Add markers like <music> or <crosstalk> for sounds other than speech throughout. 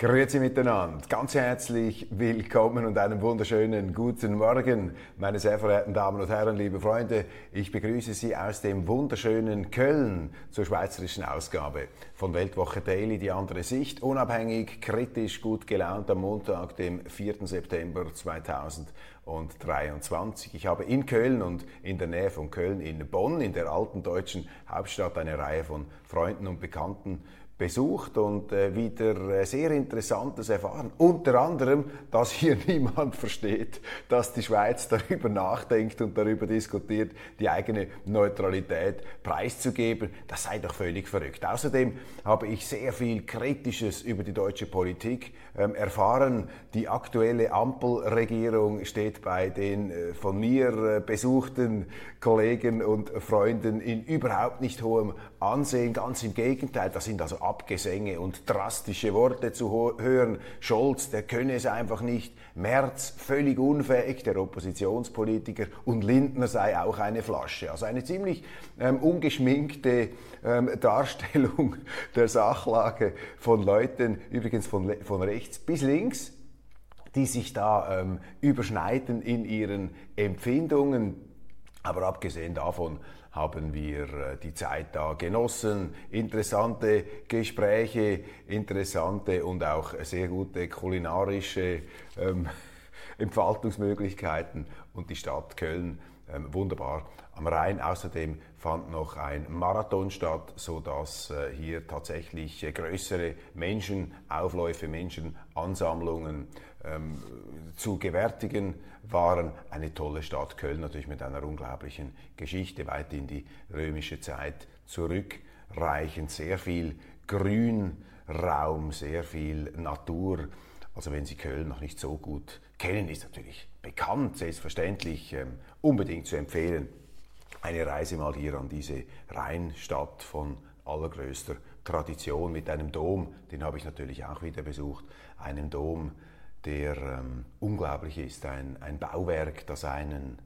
Grüezi miteinander, ganz herzlich willkommen und einen wunderschönen guten Morgen, meine sehr verehrten Damen und Herren, liebe Freunde. Ich begrüße Sie aus dem wunderschönen Köln zur schweizerischen Ausgabe von Weltwoche Daily, die andere Sicht, unabhängig, kritisch, gut gelaunt am Montag, dem 4. September 2023. Ich habe in Köln und in der Nähe von Köln in Bonn, in der alten deutschen Hauptstadt, eine Reihe von Freunden und Bekannten besucht und äh, wieder äh, sehr Interessantes erfahren. Unter anderem, dass hier <laughs> niemand versteht, dass die Schweiz darüber nachdenkt und darüber diskutiert, die eigene Neutralität preiszugeben. Das sei doch völlig verrückt. Außerdem habe ich sehr viel Kritisches über die deutsche Politik erfahren. Die aktuelle Ampelregierung steht bei den äh, von mir äh, besuchten Kollegen und Freunden in überhaupt nicht hohem Ansehen. Ganz im Gegenteil, das sind also Abgesänge und drastische Worte zu hören. Scholz, der könne es einfach nicht. Merz, völlig unfähig, der Oppositionspolitiker. Und Lindner sei auch eine Flasche. Also eine ziemlich ähm, ungeschminkte ähm, Darstellung <laughs> der Sachlage von Leuten, übrigens von, von rechts bis links, die sich da ähm, überschneiden in ihren Empfindungen. Aber abgesehen davon haben wir äh, die Zeit da genossen. Interessante Gespräche, interessante und auch sehr gute kulinarische ähm, <laughs> Entfaltungsmöglichkeiten und die Stadt Köln ähm, wunderbar am Rhein. Außerdem fand noch ein Marathon statt, sodass äh, hier tatsächlich äh, größere Menschenaufläufe, Menschenansammlungen ähm, zu gewärtigen waren. Eine tolle Stadt Köln, natürlich mit einer unglaublichen Geschichte, weit in die römische Zeit zurückreichend. Sehr viel Grünraum, sehr viel Natur. Also wenn Sie Köln noch nicht so gut kennen, ist natürlich bekannt, selbstverständlich ähm, unbedingt zu empfehlen. Eine Reise mal hier an diese Rheinstadt von allergrößter Tradition mit einem Dom, den habe ich natürlich auch wieder besucht, einem Dom, der ähm, unglaublich ist, ein, ein Bauwerk, das einen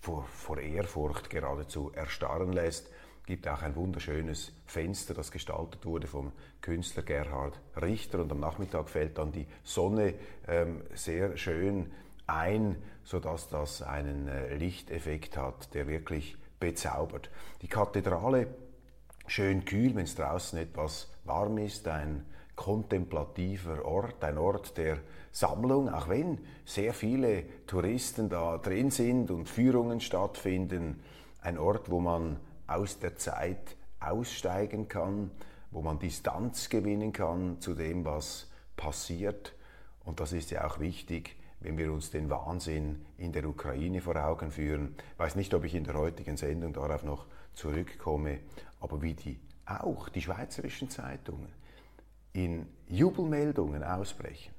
vor, vor Ehrfurcht geradezu erstarren lässt. Gibt auch ein wunderschönes Fenster, das gestaltet wurde vom Künstler Gerhard Richter. Und am Nachmittag fällt dann die Sonne ähm, sehr schön ein, sodass das einen äh, Lichteffekt hat, der wirklich bezaubert. Die Kathedrale schön kühl, wenn es draußen etwas warm ist, ein kontemplativer Ort, ein Ort der Sammlung, auch wenn sehr viele Touristen da drin sind und Führungen stattfinden, ein Ort, wo man aus der Zeit aussteigen kann, wo man Distanz gewinnen kann zu dem, was passiert. Und das ist ja auch wichtig, wenn wir uns den Wahnsinn in der Ukraine vor Augen führen. Ich weiß nicht, ob ich in der heutigen Sendung darauf noch zurückkomme, aber wie die auch die schweizerischen Zeitungen in Jubelmeldungen ausbrechen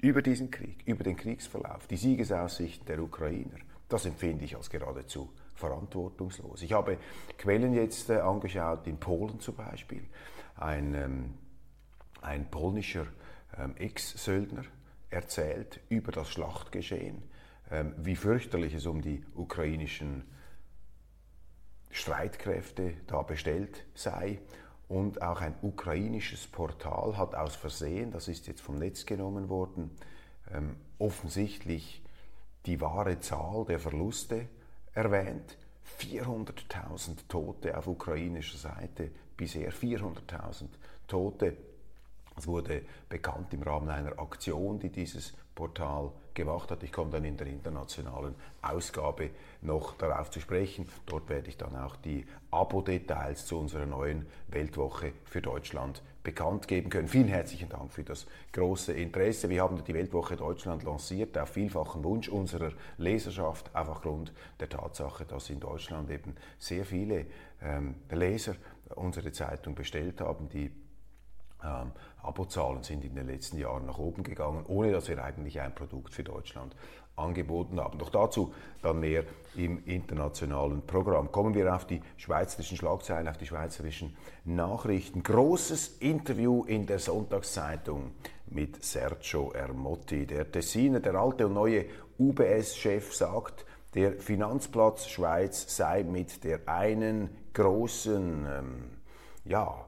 über diesen Krieg, über den Kriegsverlauf, die Siegesaussichten der Ukrainer, das empfinde ich als geradezu verantwortungslos. Ich habe Quellen jetzt äh, angeschaut, in Polen zum Beispiel. Ein, ähm, ein polnischer ähm, Ex-Söldner erzählt über das Schlachtgeschehen, ähm, wie fürchterlich es um die ukrainischen Streitkräfte da bestellt sei und auch ein ukrainisches Portal hat aus Versehen, das ist jetzt vom Netz genommen worden, ähm, offensichtlich die wahre Zahl der Verluste erwähnt. 400.000 Tote auf ukrainischer Seite, bisher 400.000 Tote. Es wurde bekannt im Rahmen einer Aktion, die dieses Portal gemacht hat. Ich komme dann in der internationalen Ausgabe noch darauf zu sprechen. Dort werde ich dann auch die Abo-Details zu unserer neuen Weltwoche für Deutschland bekannt geben können. Vielen herzlichen Dank für das große Interesse. Wir haben die Weltwoche Deutschland lanciert auf vielfachen Wunsch unserer Leserschaft, auch aufgrund der Tatsache, dass in Deutschland eben sehr viele ähm, Leser unsere Zeitung bestellt haben, die ähm, Abozahlen sind in den letzten Jahren nach oben gegangen, ohne dass wir eigentlich ein Produkt für Deutschland angeboten haben. Doch dazu dann mehr im internationalen Programm. Kommen wir auf die schweizerischen Schlagzeilen, auf die schweizerischen Nachrichten. Großes Interview in der Sonntagszeitung mit Sergio Ermotti. Der Tessiner, der alte und neue UBS-Chef, sagt, der Finanzplatz Schweiz sei mit der einen großen, ähm, ja,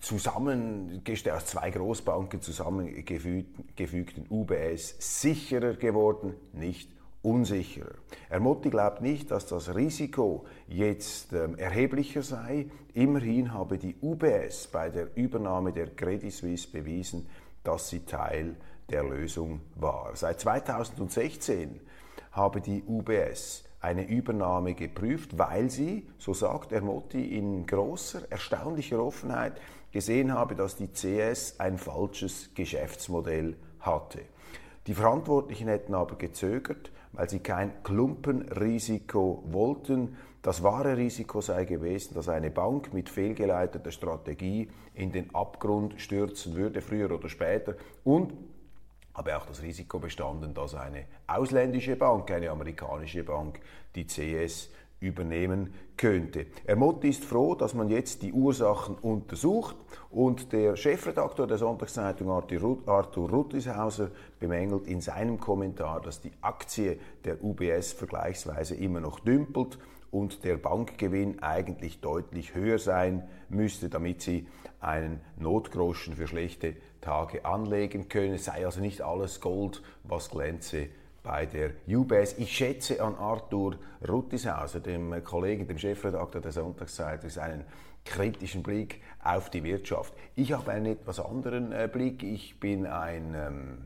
zusammengestellt, aus zwei Großbanken zusammengefügten UBS sicherer geworden, nicht unsicherer. Ermotti glaubt nicht, dass das Risiko jetzt ähm, erheblicher sei. Immerhin habe die UBS bei der Übernahme der Credit Suisse bewiesen, dass sie Teil der Lösung war. Seit 2016 habe die UBS eine Übernahme geprüft, weil sie, so sagt Ermotti, in großer, erstaunlicher Offenheit gesehen habe, dass die CS ein falsches Geschäftsmodell hatte. Die Verantwortlichen hätten aber gezögert, weil sie kein Klumpenrisiko wollten. Das wahre Risiko sei gewesen, dass eine Bank mit fehlgeleiteter Strategie in den Abgrund stürzen würde, früher oder später. Und habe auch das Risiko bestanden, dass eine ausländische Bank, eine amerikanische Bank, die CS übernehmen könnte. Ermott ist froh, dass man jetzt die Ursachen untersucht und der Chefredaktor der Sonntagszeitung Arthur Ruttishauser bemängelt in seinem Kommentar, dass die Aktie der UBS vergleichsweise immer noch dümpelt und der Bankgewinn eigentlich deutlich höher sein müsste, damit sie einen Notgroschen für schlechte Tage anlegen können. Es sei also nicht alles Gold, was glänze bei der UBS. Ich schätze an Arthur Ruttishauser, dem Kollegen, dem Chefredakteur der Sonntagszeitung, seinen kritischen Blick auf die Wirtschaft. Ich habe einen etwas anderen äh, Blick. Ich bin ein ähm,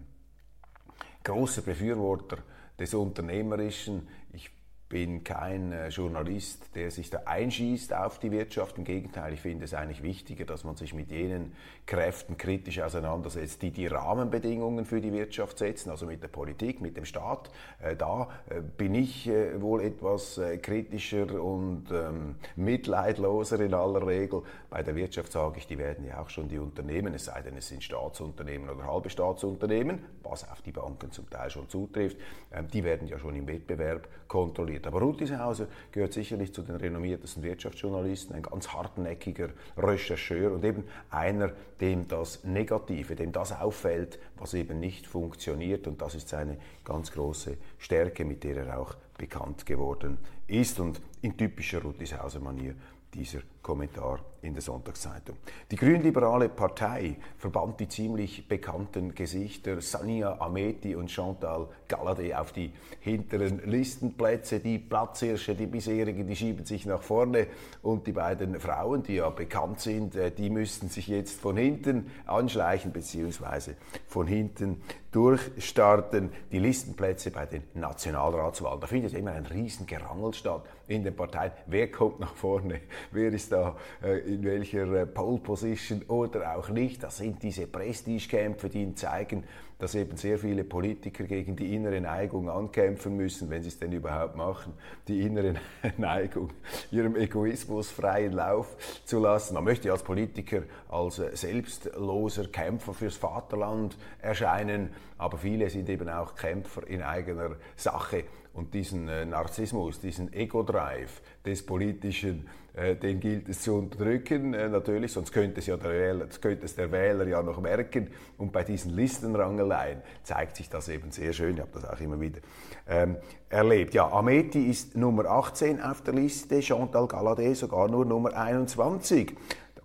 großer Befürworter des Unternehmerischen. Ich bin kein äh, Journalist, der sich da einschießt auf die Wirtschaft. Im Gegenteil, ich finde es eigentlich wichtiger, dass man sich mit jenen Kräften kritisch auseinandersetzt, die die Rahmenbedingungen für die Wirtschaft setzen, also mit der Politik, mit dem Staat. Äh, da äh, bin ich wohl etwas kritischer und ähm, mitleidloser in aller Regel. Bei der Wirtschaft sage ich, die werden ja auch schon die Unternehmen, es sei denn, es sind Staatsunternehmen oder halbe Staatsunternehmen, was auf die Banken zum Teil schon zutrifft, ähm, die werden ja schon im Wettbewerb kontrolliert wird. Aber Rudishauser gehört sicherlich zu den renommiertesten Wirtschaftsjournalisten, ein ganz hartnäckiger Rechercheur und eben einer, dem das Negative, dem das auffällt, was eben nicht funktioniert. Und das ist seine ganz große Stärke, mit der er auch bekannt geworden ist und in typischer Rudishauser-Manier dieser Kommentar in der Sonntagszeitung. Die grünliberale Partei verband die ziemlich bekannten Gesichter Sania Ameti und Chantal Galladay auf die hinteren Listenplätze. Die Platzhirsche, die bisherigen, die schieben sich nach vorne und die beiden Frauen, die ja bekannt sind, äh, die müssten sich jetzt von hinten anschleichen bzw. von hinten durchstarten. Die Listenplätze bei den Nationalratswahlen, da findet immer ein Riesengerangel statt in den Parteien. Wer kommt nach vorne? <laughs> Wer ist da äh, in welcher äh, Pole Position oder auch nicht. Das sind diese Prestigekämpfe, die ihnen zeigen, dass eben sehr viele Politiker gegen die innere Neigung ankämpfen müssen, wenn sie es denn überhaupt machen, die innere <laughs> Neigung, ihrem Egoismus freien Lauf zu lassen. Man möchte als Politiker als äh, selbstloser Kämpfer fürs Vaterland erscheinen, aber viele sind eben auch Kämpfer in eigener Sache und diesen äh, Narzissmus, diesen Ego-Drive des Politischen, äh, den gilt es zu unterdrücken, äh, natürlich, sonst könnte es, ja der Wähler, könnte es der Wähler ja noch merken. Und bei diesen Listenrangeleien zeigt sich das eben sehr schön. Ich habe das auch immer wieder ähm, erlebt. Ja, Ameti ist Nummer 18 auf der Liste, Chantal Galladay sogar nur Nummer 21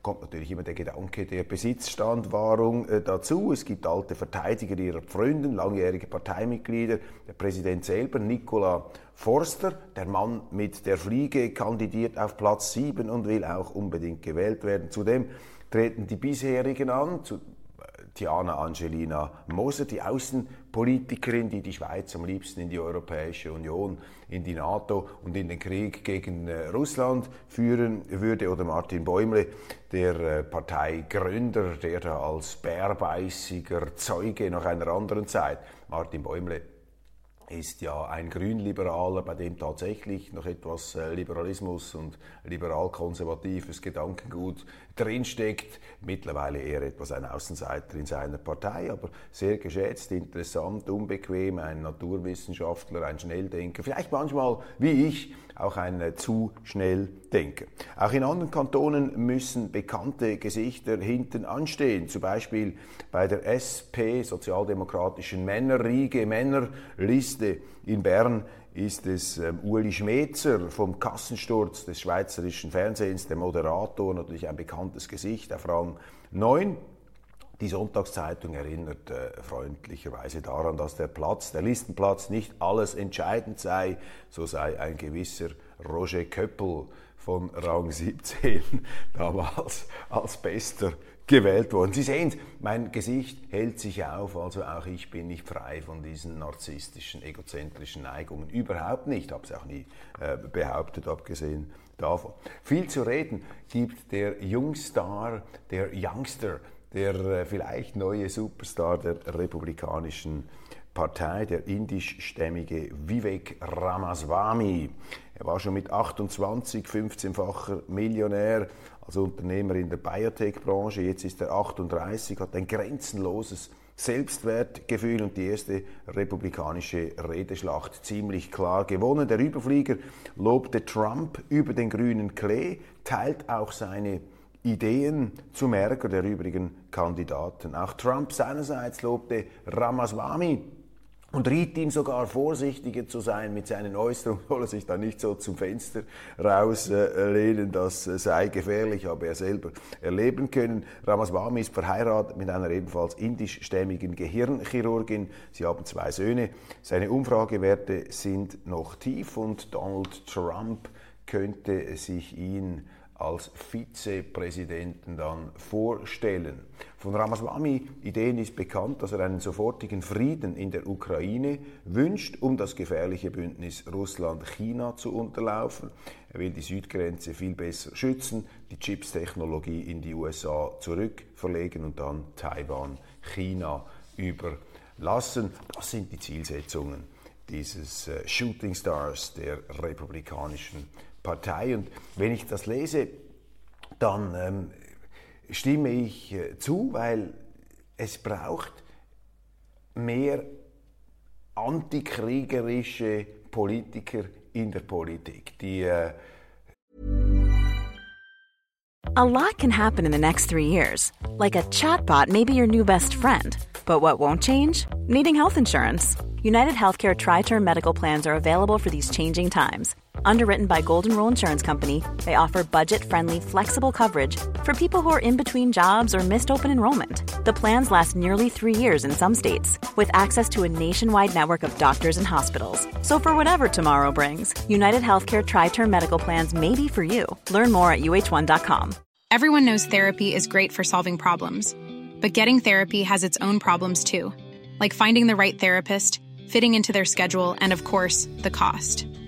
kommt natürlich immer der Gedanke der Besitzstandwahrung äh, dazu. Es gibt alte Verteidiger ihrer Freunde, langjährige Parteimitglieder. Der Präsident selber, Nicola Forster, der Mann mit der Fliege, kandidiert auf Platz 7 und will auch unbedingt gewählt werden. Zudem treten die bisherigen an, zu, Tiana Angelina Moser, die Außenpolitikerin, die die Schweiz am liebsten in die Europäische Union, in die NATO und in den Krieg gegen äh, Russland führen würde, oder Martin Bäumle, der äh, Parteigründer, der da als bärbeißiger Zeuge nach einer anderen Zeit, Martin Bäumle ist ja ein Grünliberaler, bei dem tatsächlich noch etwas äh, Liberalismus und liberal-konservatives Gedankengut drinsteckt. Mittlerweile eher etwas ein Außenseiter in seiner Partei, aber sehr geschätzt, interessant, unbequem, ein Naturwissenschaftler, ein Schnelldenker, vielleicht manchmal wie ich auch ein äh, zu schnell denke. Auch in anderen Kantonen müssen bekannte Gesichter hinten anstehen, zum Beispiel bei der SP, Sozialdemokratischen Männerriege, Männerliste in Bern ist es ähm, Uli Schmetzer vom Kassensturz des schweizerischen Fernsehens, der Moderator, natürlich ein bekanntes Gesicht auf Rang 9. Die Sonntagszeitung erinnert äh, freundlicherweise daran, dass der Platz, der Listenplatz nicht alles entscheidend sei. So sei ein gewisser Roger Köppel von Rang 17 <laughs> damals als bester gewählt worden. Sie sehen, mein Gesicht hält sich auf, also auch ich bin nicht frei von diesen narzisstischen, egozentrischen Neigungen. Überhaupt nicht, habe es auch nie äh, behauptet, abgesehen davon. Viel zu reden gibt der Jungstar, der Youngster, der äh, vielleicht neue Superstar der republikanischen Partei, der indischstämmige Vivek Ramaswamy. Er war schon mit 28 15-facher Millionär als Unternehmer in der Biotech-Branche. Jetzt ist er 38, hat ein grenzenloses Selbstwertgefühl und die erste republikanische Redeschlacht ziemlich klar gewonnen. Der Überflieger lobte Trump über den grünen Klee, teilt auch seine Ideen zum Ärger der übrigen Kandidaten. Auch Trump seinerseits lobte Ramaswamy und riet ihm sogar vorsichtiger zu sein mit seinen Äußerungen, soll er sich da nicht so zum Fenster rauslehnen, das sei gefährlich, habe er selber erleben können. Ramaswamy ist verheiratet mit einer ebenfalls indischstämmigen Gehirnchirurgin. Sie haben zwei Söhne. Seine Umfragewerte sind noch tief und Donald Trump könnte sich ihn als Vizepräsidenten dann vorstellen. Von Ramaswamy Ideen ist bekannt, dass er einen sofortigen Frieden in der Ukraine wünscht, um das gefährliche Bündnis Russland-China zu unterlaufen. Er will die Südgrenze viel besser schützen, die Chips-Technologie in die USA zurückverlegen und dann Taiwan China überlassen. Das sind die Zielsetzungen dieses äh, Shooting Stars der republikanischen Partei. Und wenn ich das lese, dann ähm, stimme ich äh, zu, weil es braucht mehr antikriegerische Politiker in der Politik, die äh A lot can happen in the next three years. Like a chatbot may be your new best friend. But what won't change? Needing health insurance. United Healthcare Tri Term Medical Plans are available for these changing times Underwritten by Golden Rule Insurance Company, they offer budget-friendly, flexible coverage for people who are in between jobs or missed open enrollment. The plans last nearly three years in some states, with access to a nationwide network of doctors and hospitals. So for whatever tomorrow brings, United Healthcare Tri-Term Medical Plans may be for you. Learn more at uh1.com. Everyone knows therapy is great for solving problems, but getting therapy has its own problems too, like finding the right therapist, fitting into their schedule, and of course, the cost.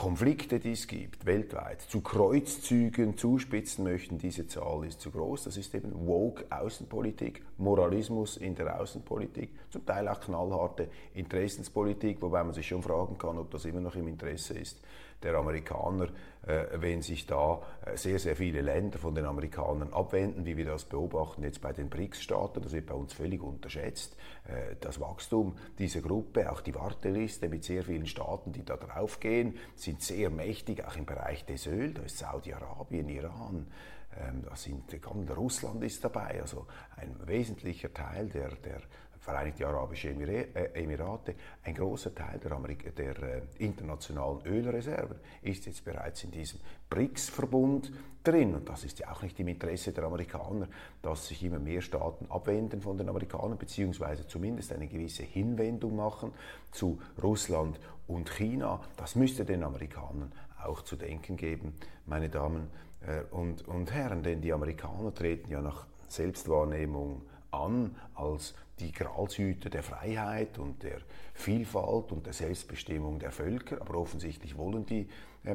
Konflikte, die es gibt weltweit, zu Kreuzzügen zuspitzen möchten, diese Zahl ist zu groß. Das ist eben woke Außenpolitik, Moralismus in der Außenpolitik, zum Teil auch knallharte Interessenspolitik, wobei man sich schon fragen kann, ob das immer noch im Interesse ist der Amerikaner, wenn sich da äh, sehr, sehr viele Länder von den Amerikanern abwenden, wie wir das beobachten jetzt bei den BRICS-Staaten, das wird bei uns völlig unterschätzt. Äh, das Wachstum dieser Gruppe, auch die Warteliste mit sehr vielen Staaten, die da draufgehen, sind sehr mächtig, auch im Bereich des Öl, da ist Saudi-Arabien, Iran, ähm, da sind, Russland ist dabei, also ein wesentlicher Teil der, der Vereinigte Arabische äh, Emirate, ein großer Teil der, Amerik der äh, internationalen Ölreserven ist jetzt bereits in diesem BRICS-Verbund drin. Und das ist ja auch nicht im Interesse der Amerikaner, dass sich immer mehr Staaten abwenden von den Amerikanern, beziehungsweise zumindest eine gewisse Hinwendung machen zu Russland und China. Das müsste den Amerikanern auch zu denken geben, meine Damen äh, und, und Herren, denn die Amerikaner treten ja nach Selbstwahrnehmung an als die Gralshüter der Freiheit und der Vielfalt und der Selbstbestimmung der Völker. Aber offensichtlich wollen die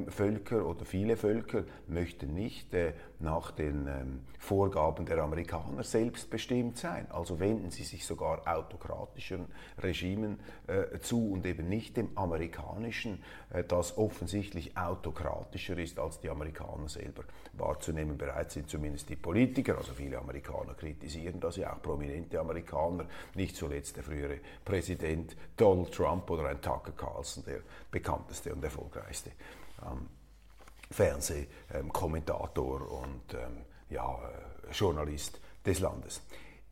Völker oder viele Völker möchten nicht äh, nach den ähm, Vorgaben der Amerikaner selbstbestimmt sein. Also wenden sie sich sogar autokratischen Regimen äh, zu und eben nicht dem amerikanischen, äh, das offensichtlich autokratischer ist als die Amerikaner selber wahrzunehmen. Bereit sind zumindest die Politiker, also viele Amerikaner kritisieren das ja auch prominente Amerikaner, nicht zuletzt der frühere Präsident Donald Trump oder ein Tucker Carlson, der bekannteste und erfolgreichste ähm, Fernsehkommentator und ähm, ja, äh, Journalist des Landes.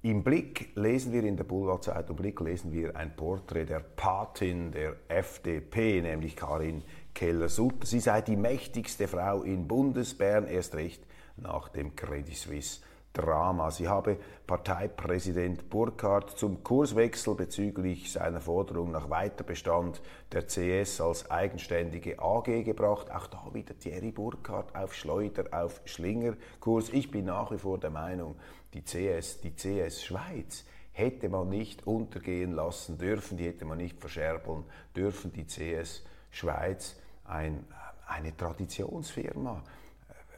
Im Blick lesen wir in der Boulevardzeitung Blick lesen wir ein Porträt der Patin der FDP, nämlich Karin Keller-Sutter. Sie sei die mächtigste Frau in Bundesbern, erst recht nach dem Credit Suisse Drama. Sie habe Parteipräsident Burkhardt zum Kurswechsel bezüglich seiner Forderung nach Weiterbestand der CS als eigenständige AG gebracht. Auch da wieder Thierry Burkhardt auf Schleuder, auf Schlingerkurs. Ich bin nach wie vor der Meinung, die CS, die CS Schweiz hätte man nicht untergehen lassen dürfen, die hätte man nicht verscherbeln dürfen, die CS Schweiz, ein, eine Traditionsfirma,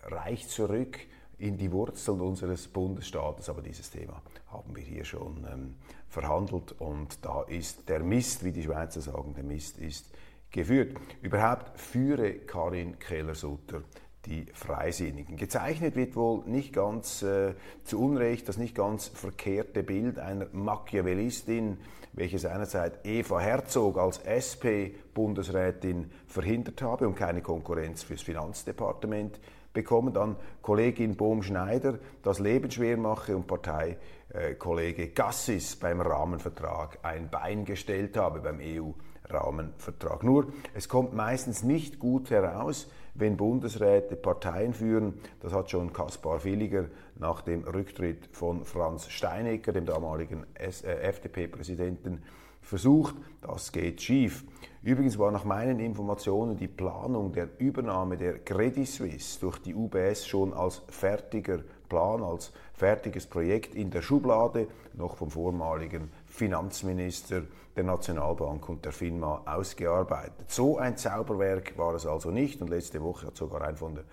reicht zurück in die Wurzeln unseres Bundesstaates. Aber dieses Thema haben wir hier schon ähm, verhandelt und da ist der Mist, wie die Schweizer sagen, der Mist ist geführt. Überhaupt führe Karin Keller-Sutter die Freisinnigen. Gezeichnet wird wohl nicht ganz äh, zu Unrecht das nicht ganz verkehrte Bild einer Machiavellistin, welche seinerzeit Eva Herzog als SP-Bundesrätin verhindert habe und keine Konkurrenz fürs Finanzdepartement bekommen, dann Kollegin Bohm-Schneider das Leben schwer mache und Parteikollege Gassis beim Rahmenvertrag ein Bein gestellt habe, beim EU-Rahmenvertrag. Nur, es kommt meistens nicht gut heraus, wenn Bundesräte Parteien führen. Das hat schon Kaspar Villiger nach dem Rücktritt von Franz Steinecker, dem damaligen FDP-Präsidenten, versucht. Das geht schief. Übrigens war nach meinen Informationen die Planung der Übernahme der Credit Suisse durch die UBS schon als fertiger Plan, als fertiges Projekt in der Schublade, noch vom vormaligen Finanzminister der Nationalbank und der FINMA ausgearbeitet. So ein Zauberwerk war es also nicht und letzte Woche hat sogar ein von der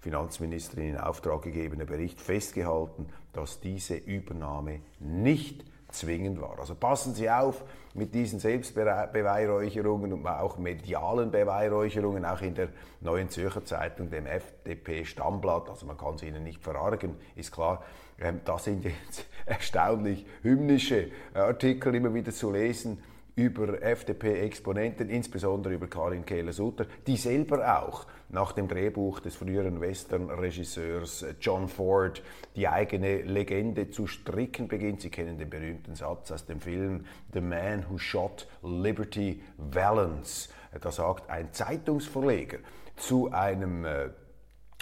Finanzministerin in Auftrag gegebener Bericht festgehalten, dass diese Übernahme nicht zwingend war. Also passen Sie auf mit diesen Selbstbeweihräucherungen und auch medialen Beweihräucherungen, auch in der Neuen Zürcher Zeitung, dem FDP-Stammblatt. Also man kann es Ihnen nicht verargen, ist klar. Ähm, da sind jetzt <laughs> erstaunlich hymnische Artikel immer wieder zu lesen über FDP-Exponenten, insbesondere über Karin Kehler-Sutter, die selber auch nach dem Drehbuch des früheren Western-Regisseurs John Ford die eigene Legende zu stricken beginnt. Sie kennen den berühmten Satz aus dem Film The Man Who Shot Liberty Valance. Da sagt ein Zeitungsverleger zu einem äh,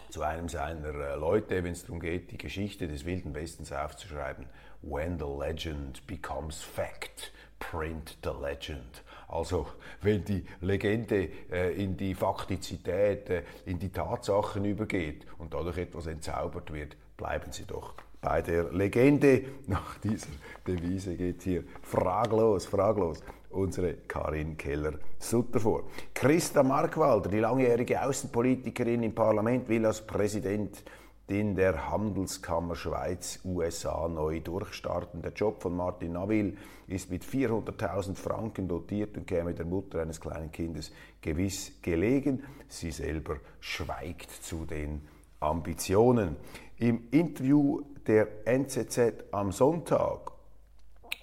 zu einem seiner äh, Leute, wenn es darum geht, die Geschichte des Wilden Westens aufzuschreiben. When the legend becomes fact print the legend. Also wenn die Legende äh, in die Faktizität, äh, in die Tatsachen übergeht und dadurch etwas entzaubert wird, bleiben Sie doch bei der Legende. <laughs> Nach dieser Devise geht hier fraglos, fraglos unsere Karin Keller-Sutter vor. Christa Markwalder, die langjährige Außenpolitikerin im Parlament, will als Präsident in der Handelskammer Schweiz USA neu durchstarten. Der Job von Martin Navil ist mit 400.000 Franken dotiert und käme der Mutter eines kleinen Kindes gewiss gelegen. Sie selber schweigt zu den Ambitionen. Im Interview der NZZ am Sonntag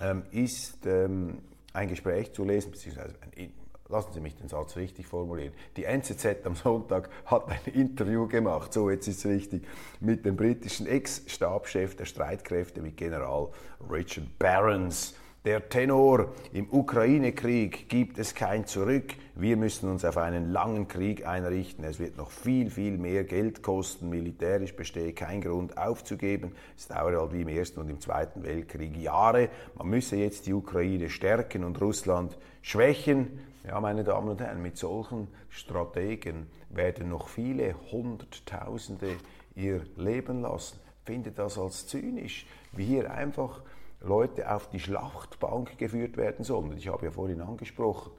ähm, ist ähm, ein Gespräch zu lesen, beziehungsweise ein lassen Sie mich den Satz richtig formulieren. Die NZZ am Sonntag hat ein Interview gemacht, so jetzt ist es richtig, mit dem britischen Ex-Stabschef der Streitkräfte, mit General Richard Barons. Der Tenor im Ukraine-Krieg gibt es kein Zurück. Wir müssen uns auf einen langen Krieg einrichten. Es wird noch viel, viel mehr Geld kosten. Militärisch bestehe kein Grund aufzugeben. Es dauert halt wie im Ersten und im Zweiten Weltkrieg Jahre. Man müsse jetzt die Ukraine stärken und Russland schwächen. Ja, meine Damen und Herren, mit solchen Strategen werden noch viele Hunderttausende ihr Leben lassen. Finde das als zynisch, wie hier einfach Leute auf die Schlachtbank geführt werden sollen. Ich habe ja vorhin angesprochen,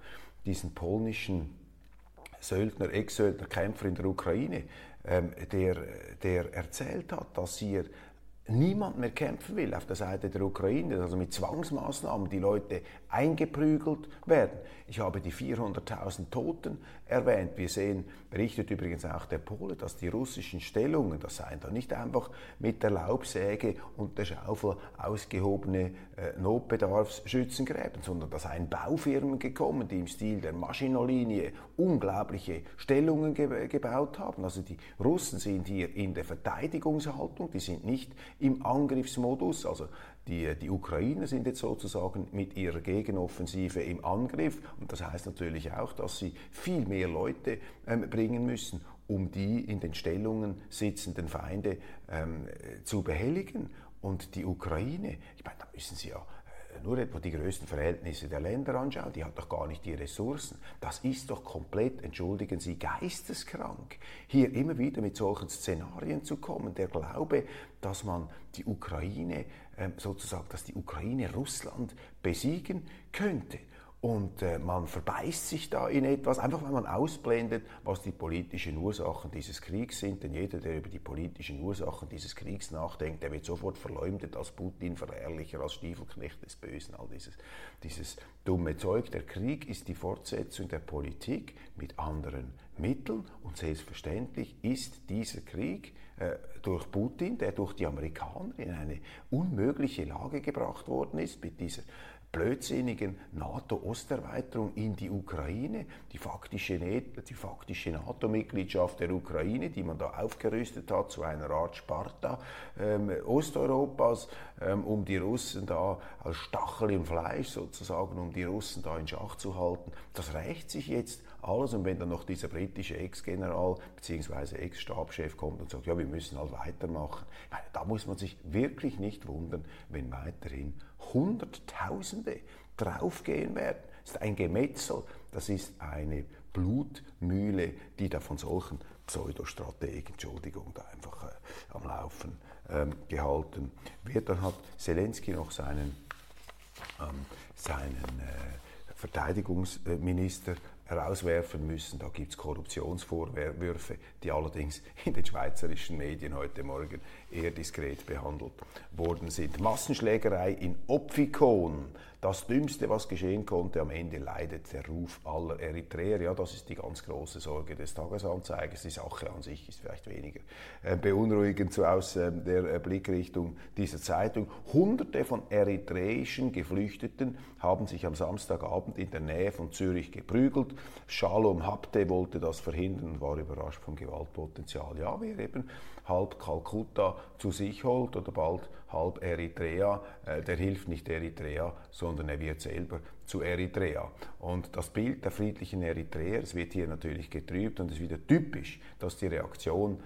diesen polnischen Söldner, Ex-Söldner, Kämpfer in der Ukraine, ähm, der, der erzählt hat, dass hier niemand mehr kämpfen will auf der Seite der Ukraine, also mit Zwangsmaßnahmen die Leute eingeprügelt werden. Ich habe die 400.000 Toten erwähnt. Wir sehen, berichtet übrigens auch der Pole, dass die russischen Stellungen, das seien da nicht einfach mit der Laubsäge und der Schaufel ausgehobene äh, Notbedarfsschützengräben, sondern da seien Baufirmen gekommen, die im Stil der Maschinolinie unglaubliche Stellungen ge gebaut haben. Also die Russen sind hier in der Verteidigungshaltung, die sind nicht im Angriffsmodus. Also die, die Ukrainer sind jetzt sozusagen mit ihrer Gegenoffensive im Angriff und das heißt natürlich auch, dass sie viel mehr Leute ähm, bringen müssen, um die in den Stellungen sitzenden Feinde ähm, zu behelligen. Und die Ukraine, ich meine, da müssen sie ja nur etwa die größten Verhältnisse der Länder anschauen, die hat doch gar nicht die Ressourcen. Das ist doch komplett, entschuldigen Sie, geisteskrank, hier immer wieder mit solchen Szenarien zu kommen. Der Glaube, dass man die Ukraine, ähm, sozusagen, dass die Ukraine Russland besiegen könnte und äh, man verbeißt sich da in etwas, einfach weil man ausblendet, was die politischen Ursachen dieses Kriegs sind. Denn jeder, der über die politischen Ursachen dieses Kriegs nachdenkt, der wird sofort verleumdet als Putin-Verherrlicher, als Stiefelknecht des Bösen, all dieses, dieses dumme Zeug. Der Krieg ist die Fortsetzung der Politik mit anderen Mitteln und selbstverständlich ist dieser Krieg äh, durch Putin, der durch die Amerikaner in eine unmögliche Lage gebracht worden ist, mit dieser blödsinnigen NATO-Osterweiterung in die Ukraine, die faktische, die faktische NATO-Mitgliedschaft der Ukraine, die man da aufgerüstet hat zu einer Art Sparta ähm, Osteuropas, ähm, um die Russen da als Stachel im Fleisch sozusagen, um die Russen da in Schach zu halten. Das rächt sich jetzt alles. Und wenn dann noch dieser britische Ex-General bzw. Ex-Stabschef kommt und sagt, ja, wir müssen halt weitermachen, meine, da muss man sich wirklich nicht wundern, wenn weiterhin Hunderttausende draufgehen werden. Das ist ein Gemetzel, das ist eine Blutmühle, die da von solchen Pseudostrategen, Entschuldigung, da einfach äh, am Laufen ähm, gehalten wird. Dann hat Zelensky noch seinen, ähm, seinen äh, Verteidigungsminister herauswerfen müssen. Da gibt es Korruptionsvorwürfe, die allerdings in den schweizerischen Medien heute Morgen eher diskret behandelt worden sind. Massenschlägerei in Opfikon das Dümmste, was geschehen konnte, am Ende leidet der Ruf aller Eritreer. Ja, das ist die ganz große Sorge des Tagesanzeigers. Die Sache an sich ist vielleicht weniger äh, beunruhigend so aus äh, der äh, Blickrichtung dieser Zeitung. Hunderte von eritreischen Geflüchteten haben sich am Samstagabend in der Nähe von Zürich geprügelt. Shalom Habte wollte das verhindern und war überrascht vom Gewaltpotenzial. Ja, wer eben halb Kalkutta zu sich holt oder bald halb Eritrea, äh, der hilft nicht Eritrea, sondern er wird selber zu Eritrea. Und das Bild der friedlichen Eritreers wird hier natürlich getrübt und es ist wieder typisch, dass die Reaktion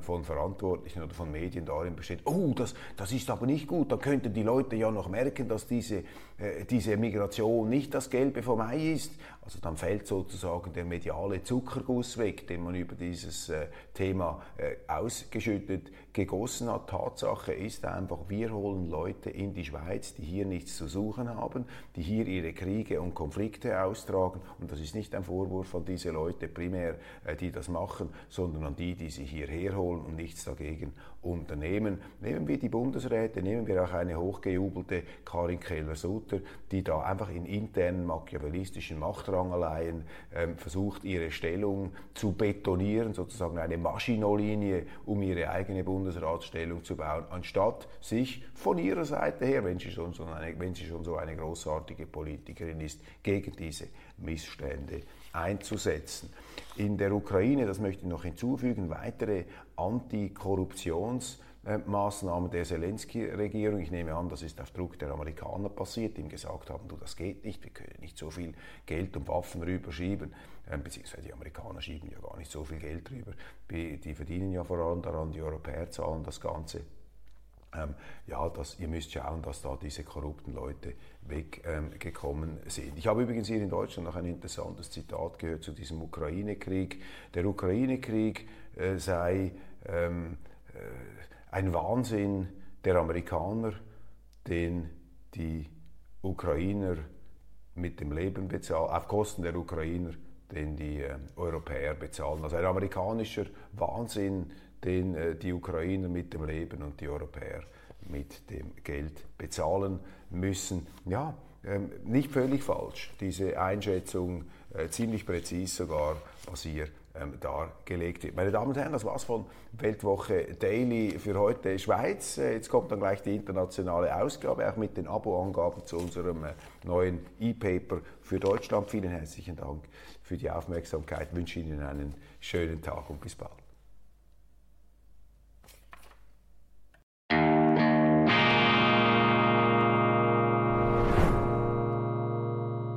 von Verantwortlichen oder von Medien darin besteht, oh, das, das ist aber nicht gut, da könnten die Leute ja noch merken, dass diese, äh, diese Migration nicht das Gelbe vom Ei ist. Also dann fällt sozusagen der mediale Zuckerguss weg, den man über dieses äh, Thema äh, ausgeschüttet gegossen hat. Tatsache ist einfach, wir holen Leute in die Schweiz, die hier nichts zu suchen haben, die hier ihre Kriege und Konflikte austragen. Und das ist nicht ein Vorwurf an diese Leute primär, äh, die das machen, sondern an die, die sie hierher holen und nichts dagegen unternehmen. Nehmen wir die Bundesräte, nehmen wir auch eine hochgejubelte Karin Keller-Sutter, die da einfach in internen machiavellistischen Machtrangeleien ähm, versucht, ihre Stellung zu betonieren, sozusagen eine Maschinolinie, um ihre eigene Bundesratsstellung zu bauen, anstatt sich von ihrer Seite her, wenn sie schon so eine, wenn sie schon so eine großartige Politikerin ist, gegen diese Missstände einzusetzen. In der Ukraine, das möchte ich noch hinzufügen, weitere Antikorruptions- Maßnahmen der Zelensky-Regierung. Ich nehme an, das ist auf Druck der Amerikaner passiert, die ihm gesagt haben, du, das geht nicht, wir können nicht so viel Geld und Waffen rüberschieben, ähm, beziehungsweise die Amerikaner schieben ja gar nicht so viel Geld rüber, die verdienen ja vor allem daran, die Europäer zahlen das Ganze. Ähm, ja, das, ihr müsst schauen, dass da diese korrupten Leute weggekommen ähm, sind. Ich habe übrigens hier in Deutschland noch ein interessantes Zitat gehört zu diesem Ukraine-Krieg. Der Ukraine-Krieg äh, sei ähm, äh, ein Wahnsinn der Amerikaner, den die Ukrainer mit dem Leben bezahlen, auf Kosten der Ukrainer, den die äh, Europäer bezahlen. Also ein amerikanischer Wahnsinn, den äh, die Ukrainer mit dem Leben und die Europäer mit dem Geld bezahlen müssen. Ja, ähm, nicht völlig falsch, diese Einschätzung, äh, ziemlich präzis sogar, was hier ähm, dargelegt wird. Meine Damen und Herren, das war's von Weltwoche Daily für heute Schweiz. Äh, jetzt kommt dann gleich die internationale Ausgabe, auch mit den Abo-Angaben zu unserem äh, neuen E-Paper für Deutschland. Vielen herzlichen Dank für die Aufmerksamkeit. Ich wünsche Ihnen einen schönen Tag und bis bald.